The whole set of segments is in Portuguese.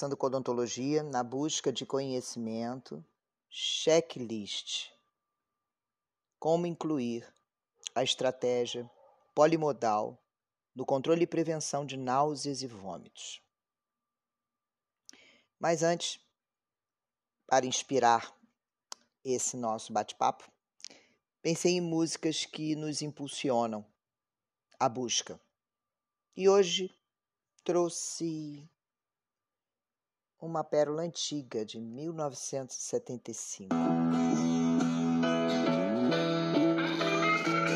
Conversando com odontologia na busca de conhecimento, checklist. Como incluir a estratégia polimodal no controle e prevenção de náuseas e vômitos. Mas antes, para inspirar esse nosso bate-papo, pensei em músicas que nos impulsionam à busca. E hoje trouxe uma pérola antiga de 1975.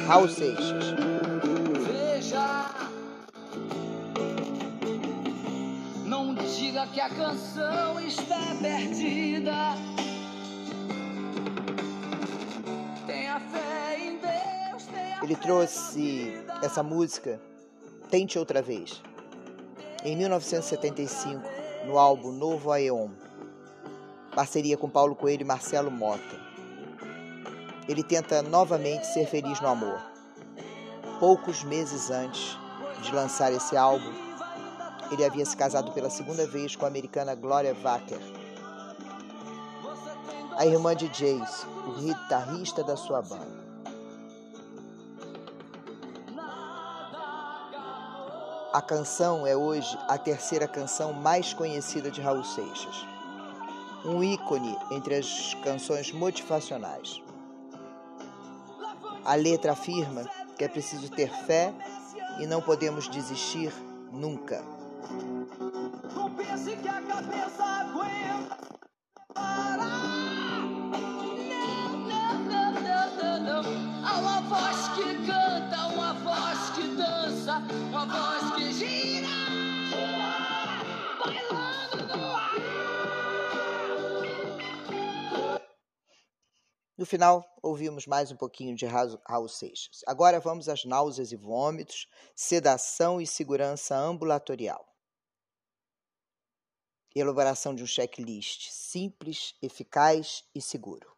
Raul Seixas. Veja, não diga que a canção está perdida. Tenha fé em Deus, tenha Ele trouxe essa música Tente Outra Vez, em 1975, no álbum Novo Aeon, parceria com Paulo Coelho e Marcelo Mota. Ele tenta novamente ser feliz no amor. Poucos meses antes de lançar esse álbum, ele havia se casado pela segunda vez com a americana Gloria Wacker, a irmã de Jace, o guitarrista da sua banda. A canção é hoje a terceira canção mais conhecida de Raul Seixas. Um ícone entre as canções motivacionais. A letra afirma que é preciso ter fé e não podemos desistir nunca. Não pense que a cabeça aguenta uma voz que gira, no. No final, ouvimos mais um pouquinho de Raul Seixas. Agora vamos às náuseas e vômitos, sedação e segurança ambulatorial. Elaboração de um checklist simples, eficaz e seguro.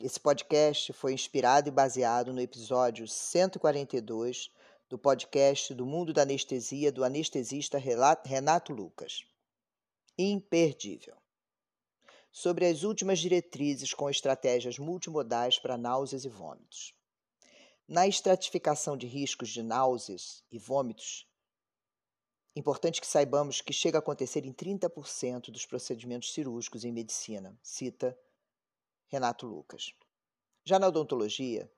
Esse podcast foi inspirado e baseado no episódio 142 do podcast do Mundo da Anestesia do anestesista Renato Lucas. Imperdível. Sobre as últimas diretrizes com estratégias multimodais para náuseas e vômitos. Na estratificação de riscos de náuseas e vômitos, importante que saibamos que chega a acontecer em 30% dos procedimentos cirúrgicos em medicina, cita Renato Lucas. Já na odontologia,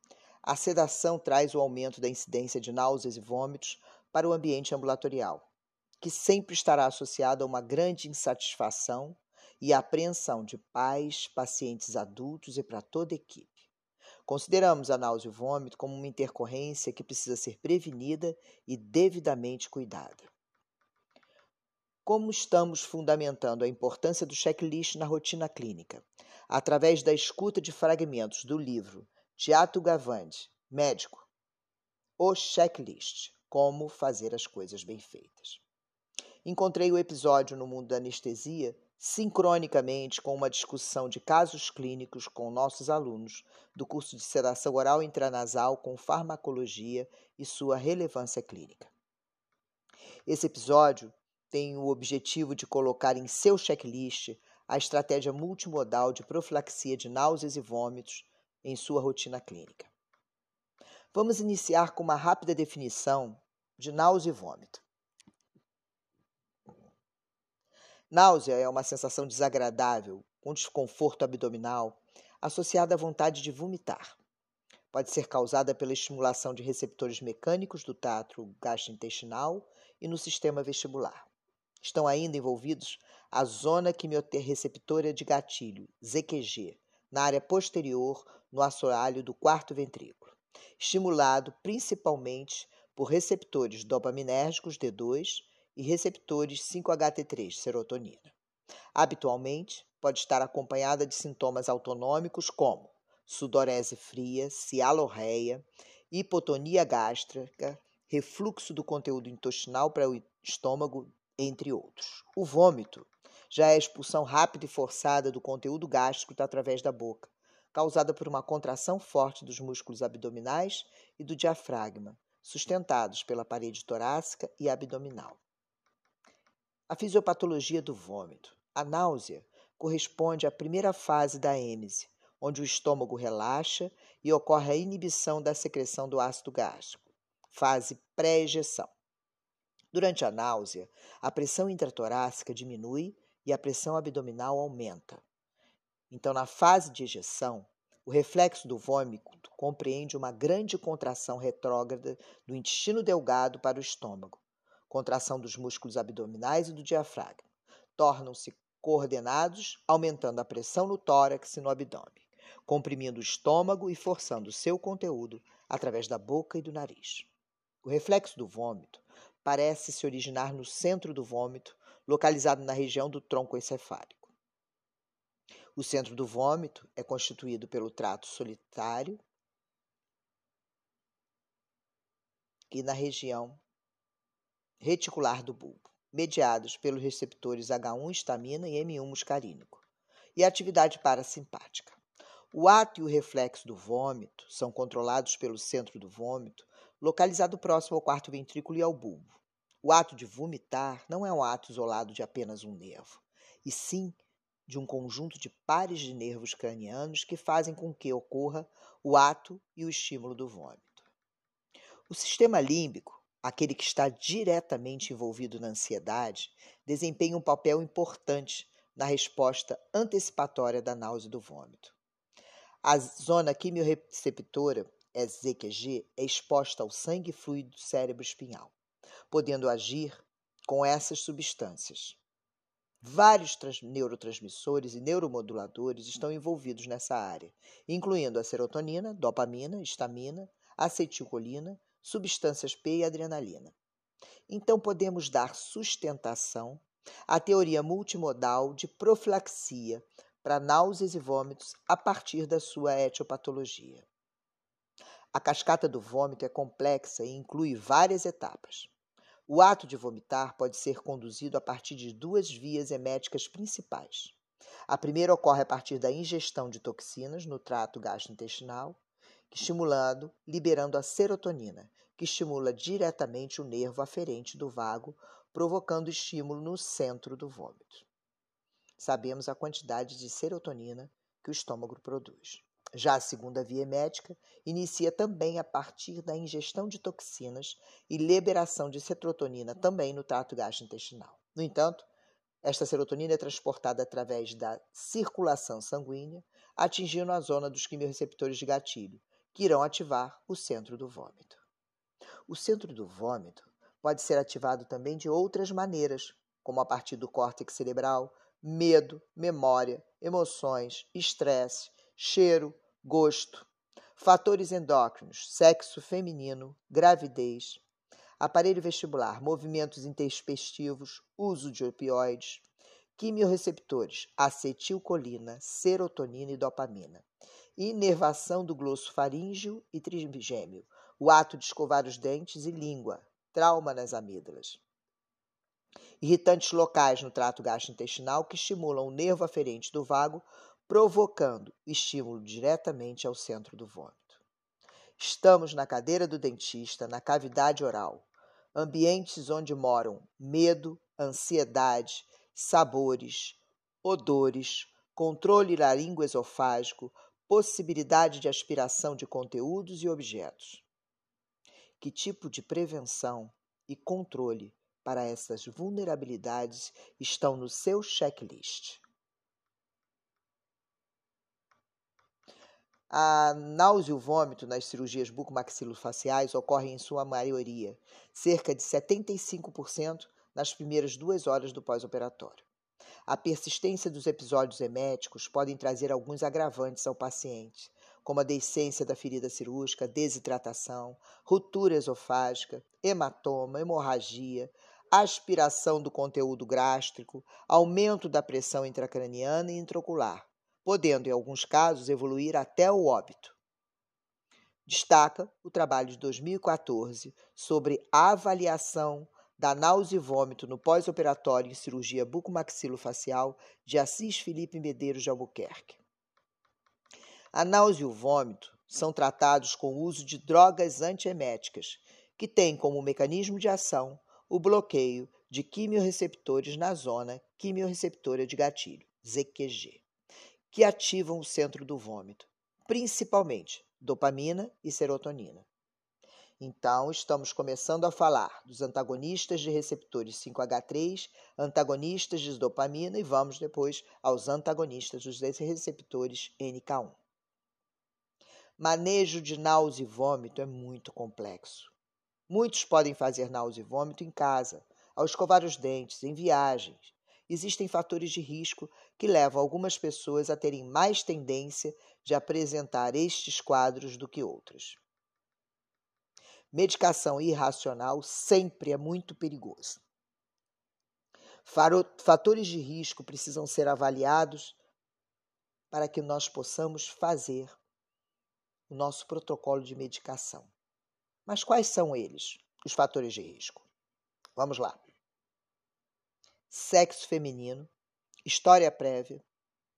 a sedação traz o aumento da incidência de náuseas e vômitos para o ambiente ambulatorial, que sempre estará associado a uma grande insatisfação e apreensão de pais, pacientes adultos e para toda a equipe. Consideramos a náusea e o vômito como uma intercorrência que precisa ser prevenida e devidamente cuidada. Como estamos fundamentando a importância do checklist na rotina clínica? Através da escuta de fragmentos do livro de Ato Gavande, médico, O Checklist Como Fazer as Coisas Bem Feitas. Encontrei o episódio no mundo da anestesia sincronicamente com uma discussão de casos clínicos com nossos alunos do curso de sedação oral intranasal com farmacologia e sua relevância clínica. Esse episódio tem o objetivo de colocar em seu checklist a estratégia multimodal de profilaxia de náuseas e vômitos em sua rotina clínica. Vamos iniciar com uma rápida definição de náusea e vômito. Náusea é uma sensação desagradável, com desconforto abdominal, associada à vontade de vomitar. Pode ser causada pela estimulação de receptores mecânicos do trato gastrointestinal e no sistema vestibular. Estão ainda envolvidos a zona quimioreceptora de gatilho, ZQG, na área posterior, no assoalho do quarto ventrículo, estimulado principalmente por receptores dopaminérgicos D2 e receptores 5-HT3, serotonina. Habitualmente, pode estar acompanhada de sintomas autonômicos como sudorese fria, cialorreia, hipotonia gástrica, refluxo do conteúdo intestinal para o estômago, entre outros. O vômito já é a expulsão rápida e forçada do conteúdo gástrico através da boca, causada por uma contração forte dos músculos abdominais e do diafragma, sustentados pela parede torácica e abdominal. A fisiopatologia do vômito. A náusea corresponde à primeira fase da êmese, onde o estômago relaxa e ocorre a inibição da secreção do ácido gástrico, fase pré-ejeção. Durante a náusea, a pressão intratorácica diminui e a pressão abdominal aumenta. Então, na fase de ejeção, o reflexo do vômito compreende uma grande contração retrógrada do intestino delgado para o estômago, contração dos músculos abdominais e do diafragma. Tornam-se coordenados, aumentando a pressão no tórax e no abdômen, comprimindo o estômago e forçando seu conteúdo através da boca e do nariz. O reflexo do vômito parece se originar no centro do vômito, localizado na região do tronco encefálico. O centro do vômito é constituído pelo trato solitário e na região reticular do bulbo, mediados pelos receptores H1 histamina e M1 muscarínico, e atividade parasimpática. O ato e o reflexo do vômito são controlados pelo centro do vômito, localizado próximo ao quarto ventrículo e ao bulbo. O ato de vomitar não é um ato isolado de apenas um nervo, e sim de um conjunto de pares de nervos cranianos que fazem com que ocorra o ato e o estímulo do vômito. O sistema límbico, aquele que está diretamente envolvido na ansiedade, desempenha um papel importante na resposta antecipatória da náusea e do vômito. A zona quimiorreceptora, EZQG, é exposta ao sangue fluido do cérebro espinhal, podendo agir com essas substâncias. Vários neurotransmissores e neuromoduladores estão envolvidos nessa área, incluindo a serotonina, dopamina, histamina, acetilcolina, substâncias P e adrenalina. Então podemos dar sustentação à teoria multimodal de profilaxia para náuseas e vômitos a partir da sua etiopatologia. A cascata do vômito é complexa e inclui várias etapas. O ato de vomitar pode ser conduzido a partir de duas vias eméticas principais. A primeira ocorre a partir da ingestão de toxinas no trato gastrointestinal, estimulando, liberando a serotonina, que estimula diretamente o nervo aferente do vago, provocando estímulo no centro do vômito. Sabemos a quantidade de serotonina que o estômago produz. Já a segunda via médica inicia também a partir da ingestão de toxinas e liberação de serotonina também no trato gastrointestinal. No entanto, esta serotonina é transportada através da circulação sanguínea, atingindo a zona dos quimiorreceptores de gatilho, que irão ativar o centro do vômito. O centro do vômito pode ser ativado também de outras maneiras, como a partir do córtex cerebral, medo, memória, emoções, estresse, cheiro, gosto, fatores endócrinos, sexo feminino, gravidez, aparelho vestibular, movimentos intempestivos, uso de opioides, quimiorreceptores, acetilcolina, serotonina e dopamina, inervação do glosso faríngeo e trigêmeo, o ato de escovar os dentes e língua, trauma nas amígdalas. Irritantes locais no trato gastrointestinal que estimulam o nervo aferente do vago, provocando estímulo diretamente ao centro do vômito. Estamos na cadeira do dentista, na cavidade oral, ambientes onde moram medo, ansiedade, sabores, odores, controle laringoesofágico, possibilidade de aspiração de conteúdos e objetos. Que tipo de prevenção e controle para essas vulnerabilidades estão no seu checklist? A náusea e o vômito nas cirurgias bucomaxilofaciais ocorrem em sua maioria, cerca de 75% nas primeiras duas horas do pós-operatório. A persistência dos episódios eméticos podem trazer alguns agravantes ao paciente, como a deiscência da ferida cirúrgica, desidratação, ruptura esofágica, hematoma, hemorragia, aspiração do conteúdo gástrico, aumento da pressão intracraniana e intraocular, podendo, em alguns casos, evoluir até o óbito. Destaca o trabalho de 2014 sobre a avaliação da náusea e vômito no pós-operatório em cirurgia bucomaxilofacial de Assis Felipe Medeiros de Albuquerque. A náusea e o vômito são tratados com o uso de drogas antieméticas, que tem como mecanismo de ação o bloqueio de quimiorreceptores na zona quimiorreceptora de gatilho, ZQG, que ativam o centro do vômito, principalmente dopamina e serotonina. Então, estamos começando a falar dos antagonistas de receptores 5H3, antagonistas de dopamina e vamos depois aos antagonistas dos receptores NK1. Manejo de náusea e vômito é muito complexo. Muitos podem fazer náusea e vômito em casa, ao escovar os dentes, em viagens. Existem fatores de risco que levam algumas pessoas a terem mais tendência de apresentar estes quadros do que outras. Medicação irracional sempre é muito perigoso. Fatores de risco precisam ser avaliados para que nós possamos fazer o nosso protocolo de medicação. Mas quais são eles, os fatores de risco? Vamos lá. Sexo feminino, história prévia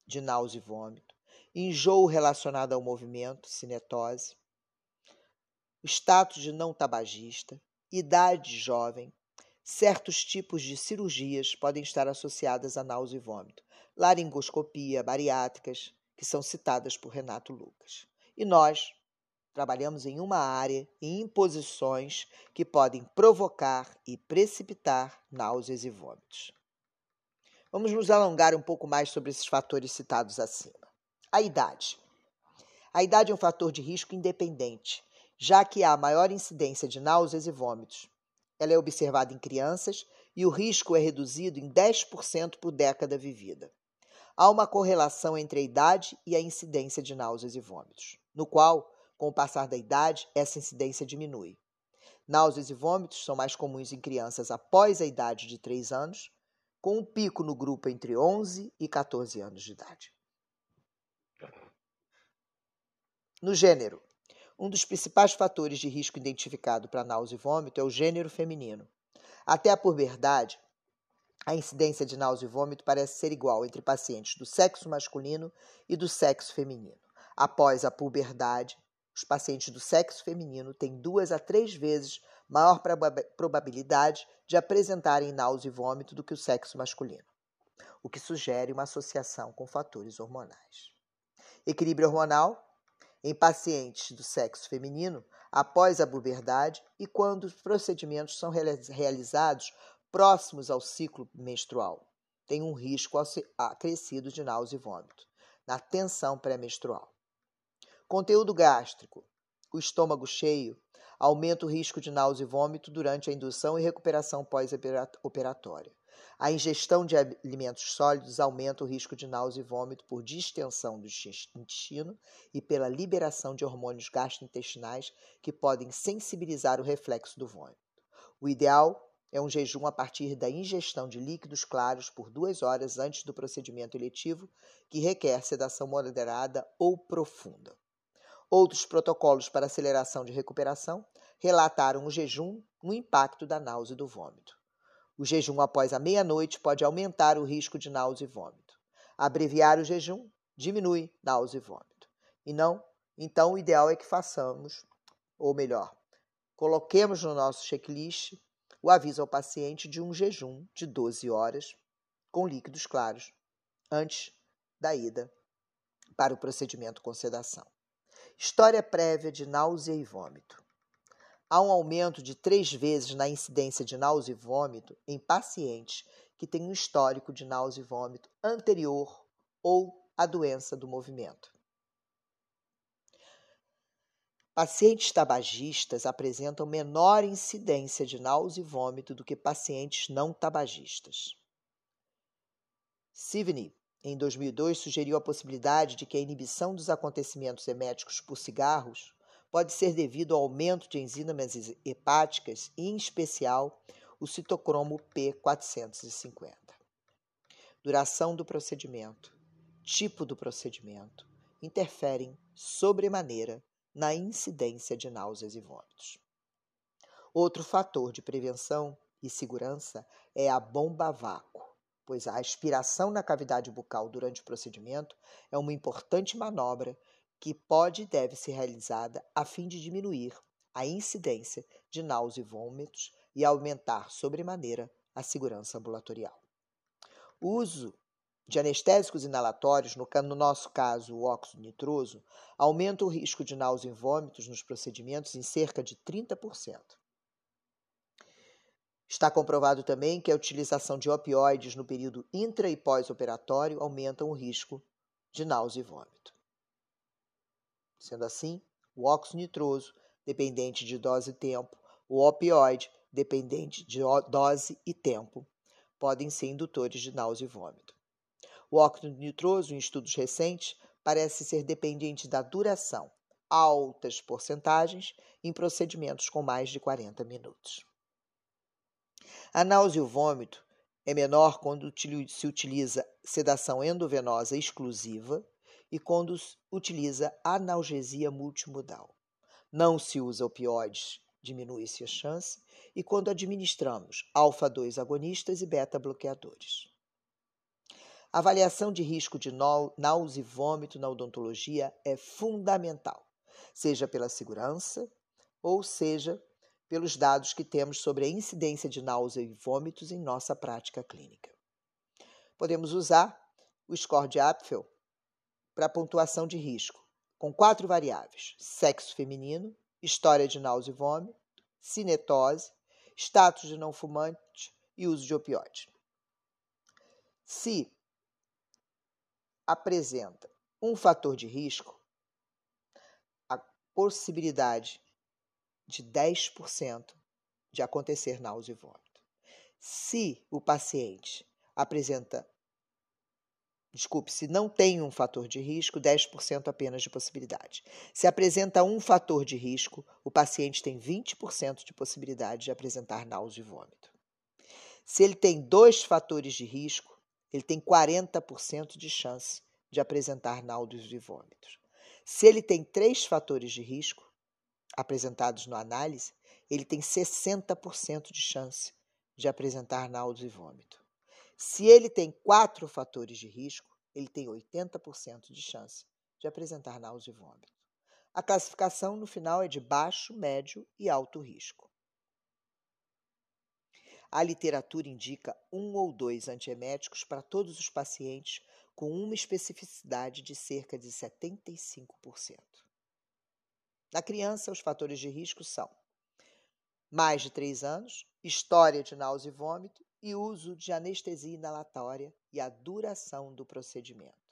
de náusea e vômito, enjoo relacionado ao movimento, cinetose, status de não tabagista, idade jovem, certos tipos de cirurgias podem estar associadas a náusea e vômito, laringoscopia, bariátricas, que são citadas por Renato Lucas. E nós trabalhamos em uma área e em posições que podem provocar e precipitar náuseas e vômitos. Vamos nos alongar um pouco mais sobre esses fatores citados acima. A idade. A idade é um fator de risco independente, já que há maior incidência de náuseas e vômitos. Ela é observada em crianças e o risco é reduzido em 10% por década vivida. Há uma correlação entre a idade e a incidência de náuseas e vômitos, no qual, com o passar da idade, essa incidência diminui. Náuseas e vômitos são mais comuns em crianças após a idade de 3 anos, com um pico no grupo entre 11 e 14 anos de idade. No gênero, um dos principais fatores de risco identificado para náusea e vômito é o gênero feminino. Até a puberdade, a incidência de náusea e vômito parece ser igual entre pacientes do sexo masculino e do sexo feminino. Após a puberdade, os pacientes do sexo feminino têm duas a três vezes maior probabilidade de apresentarem náusea e vômito do que o sexo masculino, o que sugere uma associação com fatores hormonais. Equilíbrio hormonal em pacientes do sexo feminino após a puberdade e quando os procedimentos são realizados próximos ao ciclo menstrual. Tem um risco acrescido de náusea e vômito na tensão pré-menstrual. Conteúdo gástrico. O estômago cheio aumenta o risco de náusea e vômito durante a indução e recuperação pós-operatória. A ingestão de alimentos sólidos aumenta o risco de náusea e vômito por distensão do intestino e pela liberação de hormônios gastrointestinais que podem sensibilizar o reflexo do vômito. O ideal é um jejum a partir da ingestão de líquidos claros por duas horas antes do procedimento eletivo, que requer sedação moderada ou profunda. Outros protocolos para aceleração de recuperação relataram o jejum no impacto da náusea e do vômito. O jejum após a meia-noite pode aumentar o risco de náusea e vômito. Abreviar o jejum diminui náusea e vômito. E não, então o ideal é que façamos, ou melhor, coloquemos no nosso checklist o aviso ao paciente de um jejum de 12 horas com líquidos claros antes da ida para o procedimento com sedação. História prévia de náusea e vômito há um aumento de três vezes na incidência de náusea e vômito em pacientes que têm um histórico de náusea e vômito anterior ou à doença do movimento. Pacientes tabagistas apresentam menor incidência de náusea e vômito do que pacientes não tabagistas. Sivney, em 2002, sugeriu a possibilidade de que a inibição dos acontecimentos eméticos por cigarros pode ser devido ao aumento de enzimas hepáticas, em especial o citocromo P450. Duração do procedimento, tipo do procedimento, interferem sobremaneira na incidência de náuseas e vômitos. Outro fator de prevenção e segurança é a bomba vácuo, pois a aspiração na cavidade bucal durante o procedimento é uma importante manobra que pode e deve ser realizada a fim de diminuir a incidência de náusea e vômitos e aumentar sobremaneira a segurança ambulatorial. O uso de anestésicos inalatórios, no, no nosso caso o óxido nitroso, aumenta o risco de náusea e vômitos nos procedimentos em cerca de 30%. Está comprovado também que a utilização de opioides no período intra e pós-operatório aumentam o risco de náusea e vômito. Sendo assim, o óxido nitroso, dependente de dose e tempo, o opioide, dependente de dose e tempo, podem ser indutores de náusea e vômito. O óxido nitroso, em estudos recentes, parece ser dependente da duração, altas porcentagens em procedimentos com mais de 40 minutos. A náusea e o vômito é menor quando se utiliza sedação endovenosa exclusiva e quando utiliza analgesia multimodal. Não se usa opioides, diminui-se a chance, e quando administramos alfa-2 agonistas e beta-bloqueadores. Avaliação de risco de náusea e vômito na odontologia é fundamental, seja pela segurança ou seja pelos dados que temos sobre a incidência de náusea e vômitos em nossa prática clínica. Podemos usar o score de Apfel para pontuação de risco, com quatro variáveis: sexo feminino, história de náusea e vômito, cinetose, status de não fumante e uso de opioide. Se apresenta um fator de risco, a possibilidade de 10% de acontecer náusea e vômito. Se o paciente apresenta, desculpe, se não tem um fator de risco, 10% apenas de possibilidade. Se apresenta um fator de risco, o paciente tem 20% de possibilidade de apresentar náusea e vômito. Se ele tem dois fatores de risco, ele tem 40% de chance de apresentar náuseas e vômitos. Se ele tem três fatores de risco, apresentados na análise, ele tem 60% de chance de apresentar náusea e vômito. Se ele tem quatro fatores de risco, ele tem 80% de chance de apresentar náusea e vômito. A classificação no final é de baixo, médio e alto risco. A literatura indica um ou dois antieméticos para todos os pacientes com uma especificidade de cerca de 75%. Na criança, os fatores de risco são mais de 3 anos, história de náusea e vômito e uso de anestesia inalatória e a duração do procedimento.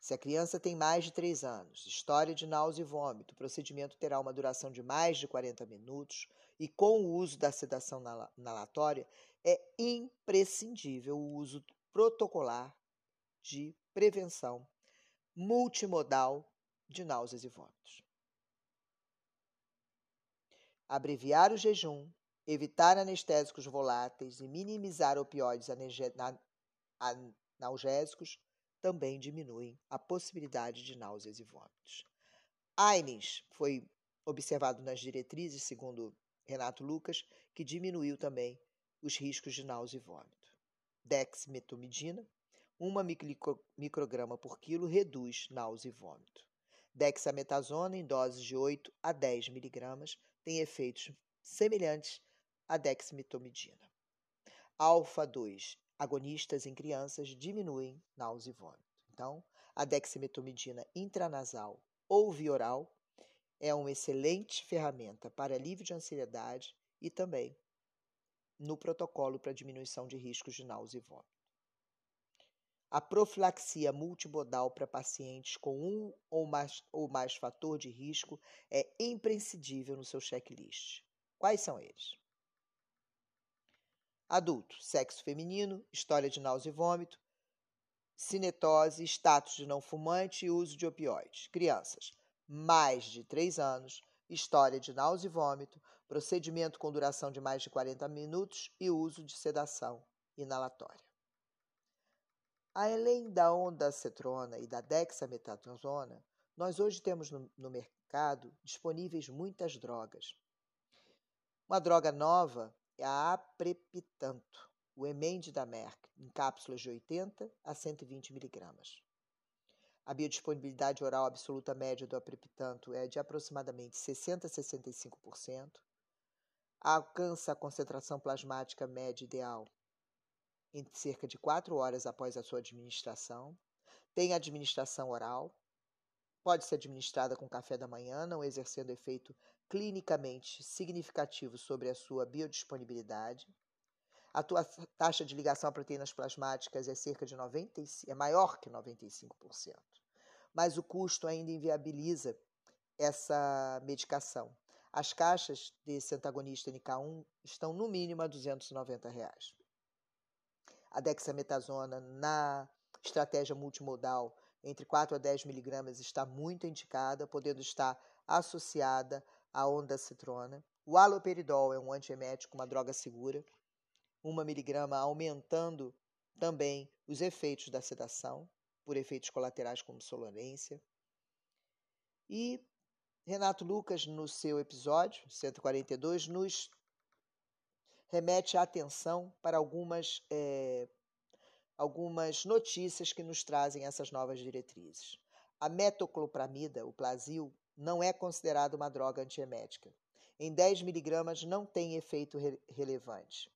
Se a criança tem mais de 3 anos, história de náusea e vômito, o procedimento terá uma duração de mais de 40 minutos e com o uso da sedação inalatória, é imprescindível o uso protocolar de prevenção multimodal de náuseas e vômitos. Abreviar o jejum, evitar anestésicos voláteis e minimizar opioides analgésicos também diminuem a possibilidade de náuseas e vômitos. AINES foi observado nas diretrizes, segundo Renato Lucas, que diminuiu também os riscos de náusea e vômito. Dexmetomidina, uma micrograma por quilo reduz náusea e vômito. Dexametasona, em doses de 8 a 10 miligramas, tem efeitos semelhantes à dexmetomidina. Alfa-2 agonistas em crianças diminuem náusea e vômito. Então, a dexmetomidina intranasal ou via oral é uma excelente ferramenta para alívio de ansiedade e também no protocolo para diminuição de riscos de náusea e vômito. A profilaxia multimodal para pacientes com um ou mais, ou mais fator de risco é imprescindível no seu checklist. Quais são eles? Adulto, sexo feminino, história de náusea e vômito, cinetose, status de não fumante e uso de opioides. Crianças, mais de 3 anos, história de náusea e vômito, procedimento com duração de mais de 40 minutos e uso de sedação inalatória. Além da ondansetrona e da dexametasona, nós hoje temos no, no mercado disponíveis muitas drogas. Uma droga nova é a aprepitanto, o Emende da Merck, em cápsulas de 80 a 120 miligramas. A biodisponibilidade oral absoluta média do aprepitanto é de aproximadamente 60 a 65%. Alcança a concentração plasmática média ideal em cerca de 4 horas após a sua administração. Tem administração oral. Pode ser administrada com café da manhã, não exercendo efeito clinicamente significativo sobre a sua biodisponibilidade. A tua taxa de ligação a proteínas plasmáticas é cerca de 90, é maior que 95%. Mas o custo ainda inviabiliza essa medicação. As caixas desse antagonista NK1 estão no mínimo a 290 reais. A dexametasona na estratégia multimodal entre 4 a 10 miligramas está muito indicada, podendo estar associada à ondacitrona. O haloperidol é um antiemético, uma droga segura. 1 miligrama, aumentando também os efeitos da sedação, por efeitos colaterais como sonolência. E Renato Lucas, no seu episódio 142, nos remete a atenção para algumas, é, algumas notícias que nos trazem essas novas diretrizes. A metoclopramida, o Plasil, não é considerado uma droga antiemética. Em 10 miligramas não tem efeito re relevante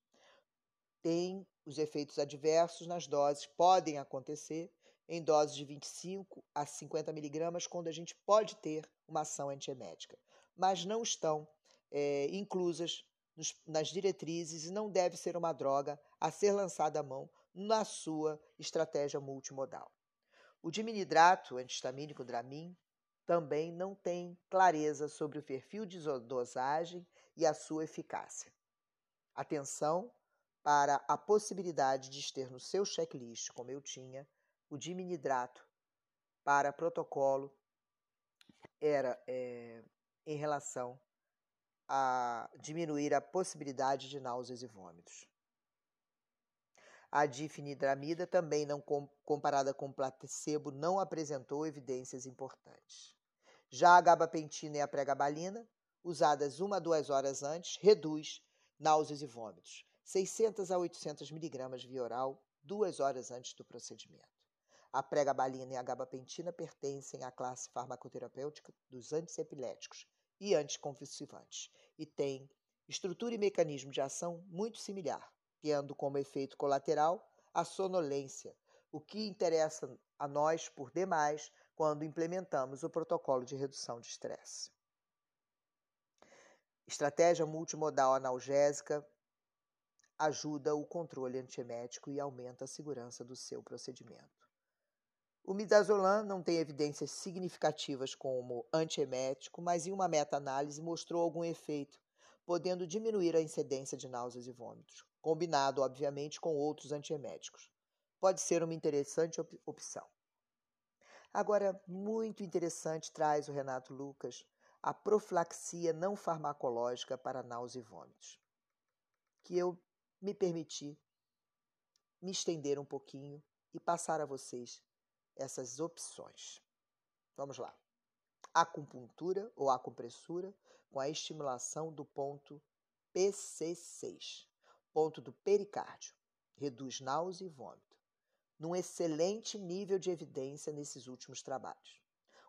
tem os efeitos adversos nas doses, podem acontecer em doses de 25 a 50 miligramas, quando a gente pode ter uma ação antiemética, mas não estão é, inclusas nos, nas diretrizes e não deve ser uma droga a ser lançada à mão na sua estratégia multimodal. O diminidrato antihistamínico Dramin também não tem clareza sobre o perfil de dosagem e a sua eficácia. Atenção para a possibilidade de ter no seu checklist, como eu tinha, o diminidrato para protocolo era é, em relação a diminuir a possibilidade de náuseas e vômitos. A difenidramida também não comparada com placebo não apresentou evidências importantes. Já a gabapentina e a pregabalina, usadas uma a duas horas antes, reduz náuseas e vômitos. 600 a 800 miligramas via oral, duas horas antes do procedimento. A pregabalina e a gabapentina pertencem à classe farmacoterapêutica dos antiepiléticos e anticonvulsivantes e têm estrutura e mecanismo de ação muito similar, tendo como efeito colateral a sonolência, o que interessa a nós por demais quando implementamos o protocolo de redução de estresse. Estratégia multimodal analgésica ajuda o controle antiemético e aumenta a segurança do seu procedimento. O midazolam não tem evidências significativas como antiemético, mas em uma meta-análise mostrou algum efeito, podendo diminuir a incidência de náuseas e vômitos, combinado, obviamente, com outros antieméticos. Pode ser uma interessante op opção. Agora, muito interessante traz o Renato Lucas a profilaxia não farmacológica para náusea e vômitos, que eu me permitir me estender um pouquinho e passar a vocês essas opções. Vamos lá. Acupuntura ou acupressura com a estimulação do ponto PC6, ponto do pericárdio. Reduz náusea e vômito. Num excelente nível de evidência nesses últimos trabalhos.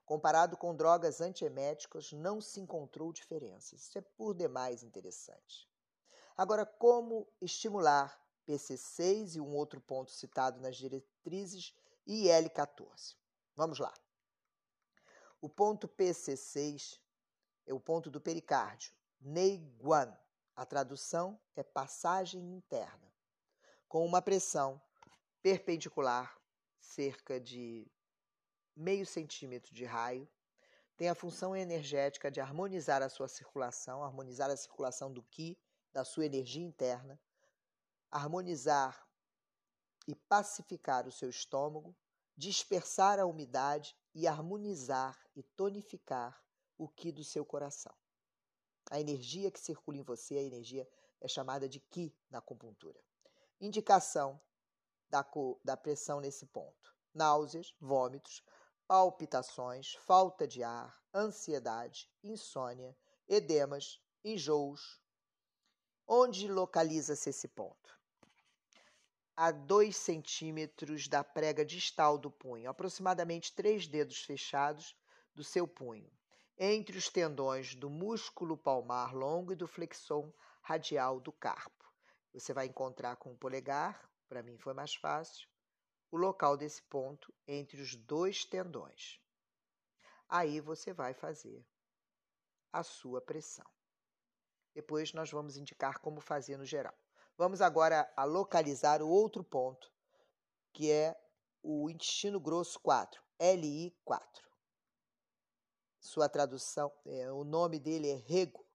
Comparado com drogas antieméticas, não se encontrou diferenças. Isso é por demais interessante. Agora, como estimular PC6 e um outro ponto citado nas diretrizes IL14? Vamos lá. O ponto PC6 é o ponto do pericárdio, Neiguan. A tradução é passagem interna, com uma pressão perpendicular, cerca de meio centímetro de raio, tem a função energética de harmonizar a sua circulação, harmonizar a circulação do Qi da sua energia interna, harmonizar e pacificar o seu estômago, dispersar a umidade e harmonizar e tonificar o que do seu coração. A energia que circula em você, a energia é chamada de Ki na acupuntura. Indicação da, da pressão nesse ponto: náuseas, vômitos, palpitações, falta de ar, ansiedade, insônia, edemas, enjoos, Onde localiza-se esse ponto? A 2 centímetros da prega distal do punho, aproximadamente três dedos fechados do seu punho, entre os tendões do músculo palmar longo e do flexor radial do carpo. Você vai encontrar com o polegar, para mim foi mais fácil, o local desse ponto entre os dois tendões. Aí você vai fazer a sua pressão. Depois nós vamos indicar como fazer no geral. Vamos agora a localizar o outro ponto, que é o intestino grosso 4, LI4. Sua tradução, é, o nome dele é rego,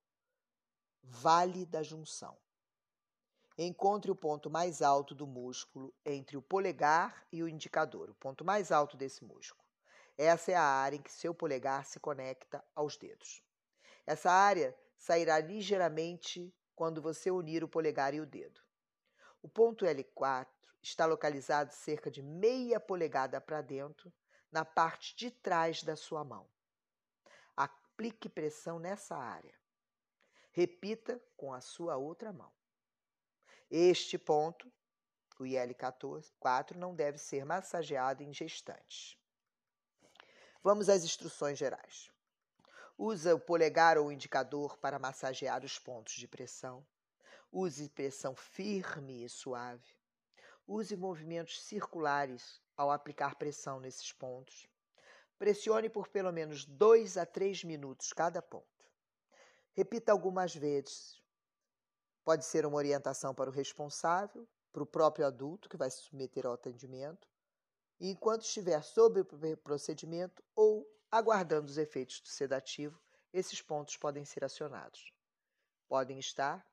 vale da junção. Encontre o ponto mais alto do músculo entre o polegar e o indicador, o ponto mais alto desse músculo. Essa é a área em que seu polegar se conecta aos dedos. Essa área sairá ligeiramente quando você unir o polegar e o dedo. O ponto L4 está localizado cerca de meia polegada para dentro, na parte de trás da sua mão. Aplique pressão nessa área. Repita com a sua outra mão. Este ponto, o IL-14, não deve ser massageado em gestantes. Vamos às instruções gerais. Usa o polegar ou indicador para massagear os pontos de pressão. Use pressão firme e suave. Use movimentos circulares ao aplicar pressão nesses pontos. Pressione por pelo menos 2 a 3 minutos cada ponto. Repita algumas vezes. Pode ser uma orientação para o responsável, para o próprio adulto que vai se submeter ao atendimento, e enquanto estiver sob o procedimento ou aguardando os efeitos do sedativo, esses pontos podem ser acionados. Podem estar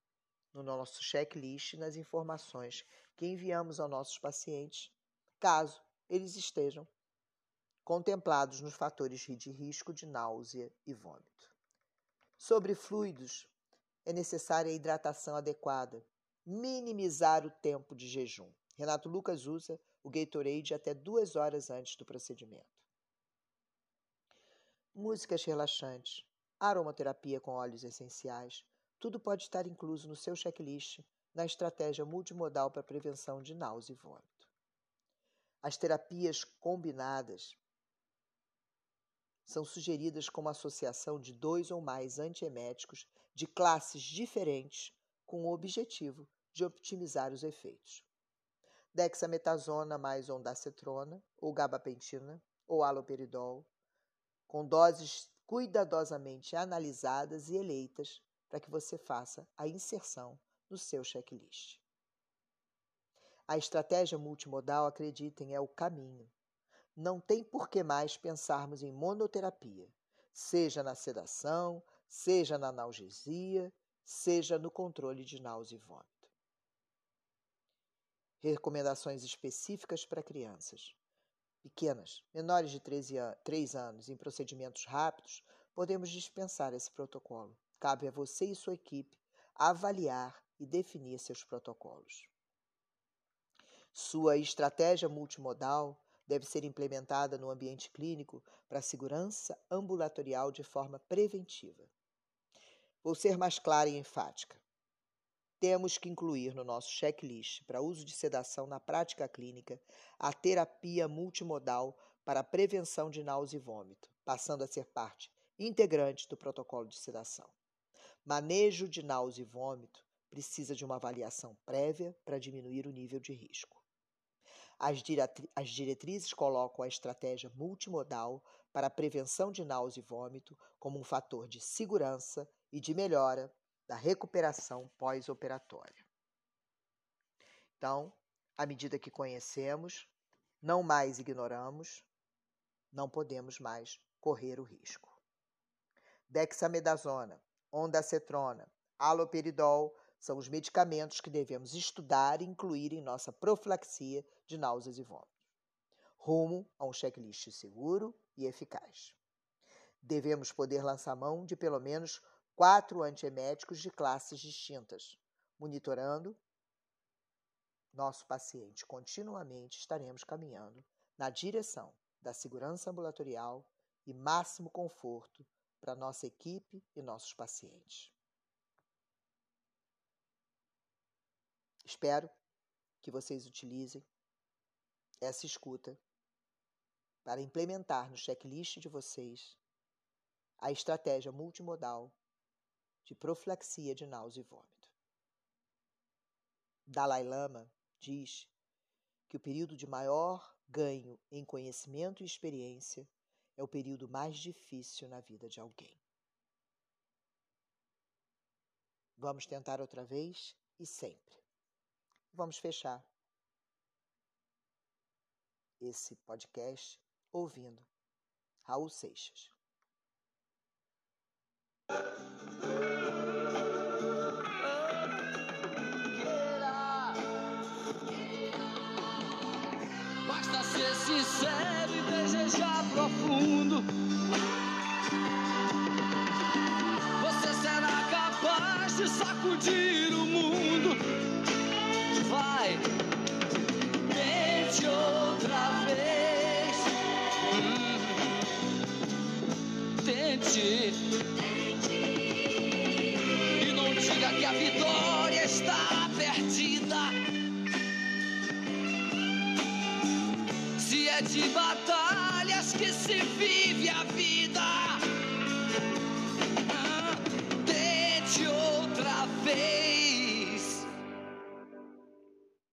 no nosso checklist nas informações que enviamos aos nossos pacientes, caso eles estejam contemplados nos fatores de risco de náusea e vômito. Sobre fluidos, é necessária a hidratação adequada, minimizar o tempo de jejum. Renato Lucas usa o Gatorade até duas horas antes do procedimento músicas relaxantes, aromaterapia com óleos essenciais, tudo pode estar incluso no seu checklist na estratégia multimodal para prevenção de náusea e vômito. As terapias combinadas são sugeridas como associação de dois ou mais antieméticos de classes diferentes com o objetivo de optimizar os efeitos. Dexametasona mais ondacetrona, ou gabapentina, ou aloperidol, com doses cuidadosamente analisadas e eleitas para que você faça a inserção no seu checklist. A estratégia multimodal, acreditem, é o caminho. Não tem por que mais pensarmos em monoterapia, seja na sedação, seja na analgesia, seja no controle de náusea e vômito. Recomendações específicas para crianças pequenas, menores de 13 an 3 anos, em procedimentos rápidos, podemos dispensar esse protocolo. Cabe a você e sua equipe avaliar e definir seus protocolos. Sua estratégia multimodal deve ser implementada no ambiente clínico para segurança ambulatorial de forma preventiva. Vou ser mais clara e enfática temos que incluir no nosso checklist para uso de sedação na prática clínica a terapia multimodal para prevenção de náusea e vômito, passando a ser parte integrante do protocolo de sedação. Manejo de náusea e vômito precisa de uma avaliação prévia para diminuir o nível de risco. As, as diretrizes colocam a estratégia multimodal para a prevenção de náusea e vômito como um fator de segurança e de melhora da recuperação pós-operatória. Então, à medida que conhecemos, não mais ignoramos, não podemos mais correr o risco. Dexamedasona, ondacetrona, aloperidol são os medicamentos que devemos estudar e incluir em nossa profilaxia de náuseas e vômitos, rumo a um checklist seguro e eficaz. Devemos poder lançar mão de pelo menos quatro antieméticos de classes distintas, monitorando nosso paciente continuamente, estaremos caminhando na direção da segurança ambulatorial e máximo conforto para nossa equipe e nossos pacientes. Espero que vocês utilizem essa escuta para implementar no checklist de vocês a estratégia multimodal de profilaxia de náusea e vômito. Dalai Lama diz que o período de maior ganho em conhecimento e experiência é o período mais difícil na vida de alguém. Vamos tentar outra vez e sempre. Vamos fechar esse podcast ouvindo Raul Seixas. Basta ser sincero e desejar profundo. Você será capaz de sacudir o mundo. Vai, tente outra vez. Hum, Tente. Vitória está perdida. Se é de batalhas